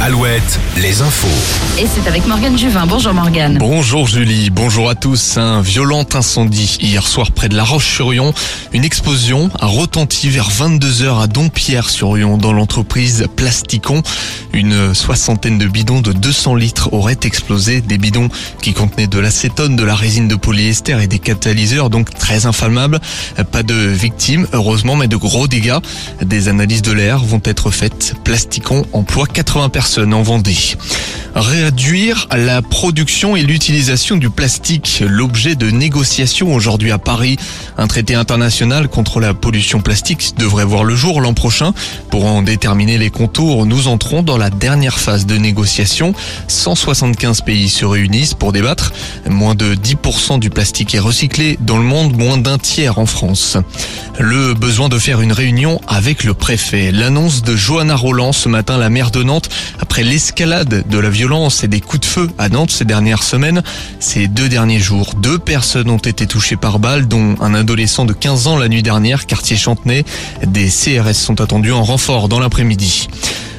7, les infos. Et c'est avec Morgane Juvin. Bonjour Morgane. Bonjour Julie, bonjour à tous. Un violent incendie hier soir près de La Roche-sur-Yon. Une explosion a retenti vers 22h à Dompierre-sur-Yon dans l'entreprise Plasticon. Une soixantaine de bidons de 200 litres auraient explosé. Des bidons qui contenaient de l'acétone, de la résine de polyester et des catalyseurs, donc très inflammables. Pas de victimes, heureusement, mais de gros dégâts. Des analyses de l'air vont être faites. Plasticon emploie 80 personnes en Vendée. Réduire la production et l'utilisation du plastique, l'objet de négociations aujourd'hui à Paris. Un traité international contre la pollution plastique devrait voir le jour l'an prochain. Pour en déterminer les contours, nous entrons dans la dernière phase de négociation. 175 pays se réunissent pour débattre. Moins de 10% du plastique est recyclé dans le monde, moins d'un tiers en France. Le besoin de faire une réunion avec le préfet. L'annonce de Johanna Roland ce matin, la maire de Nantes, après l'escalade de la violence et des coups de feu à Nantes ces dernières semaines. Ces deux derniers jours, deux personnes ont été touchées par balle, dont un adolescent de 15 ans la nuit dernière, quartier Chantenay. Des CRS sont attendus en renfort dans l'après-midi.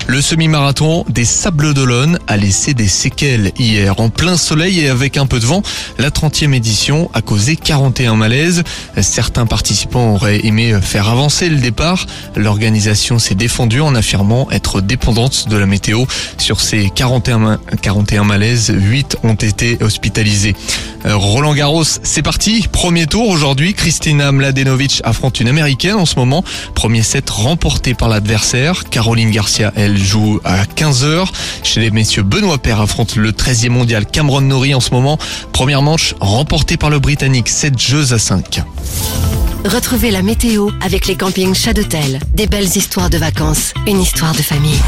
Le semi-marathon des Sables d'Olonne a laissé des séquelles hier. En plein soleil et avec un peu de vent, la 30e édition a causé 41 malaises. Certains participants auraient aimé faire avancer le départ. L'organisation s'est défendue en affirmant être dépendante de la météo. Sur ces 41, 41 malaises, 8 ont été hospitalisés. Roland Garros, c'est parti. Premier tour aujourd'hui. Kristina Mladenovic affronte une américaine en ce moment. Premier set remporté par l'adversaire. Caroline Garcia, elle joue à 15h. Chez les messieurs, Benoît Paire affronte le 13e mondial Cameron Norrie en ce moment. Première manche remportée par le Britannique, 7 jeux à 5. Retrouvez la météo avec les campings Chadotel. Des belles histoires de vacances, une histoire de famille.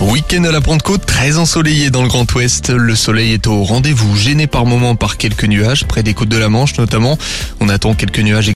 Week-end à la Pentecôte, très ensoleillé dans le Grand Ouest. Le soleil est au rendez-vous, gêné par moments par quelques nuages, près des côtes de la Manche notamment. On attend quelques nuages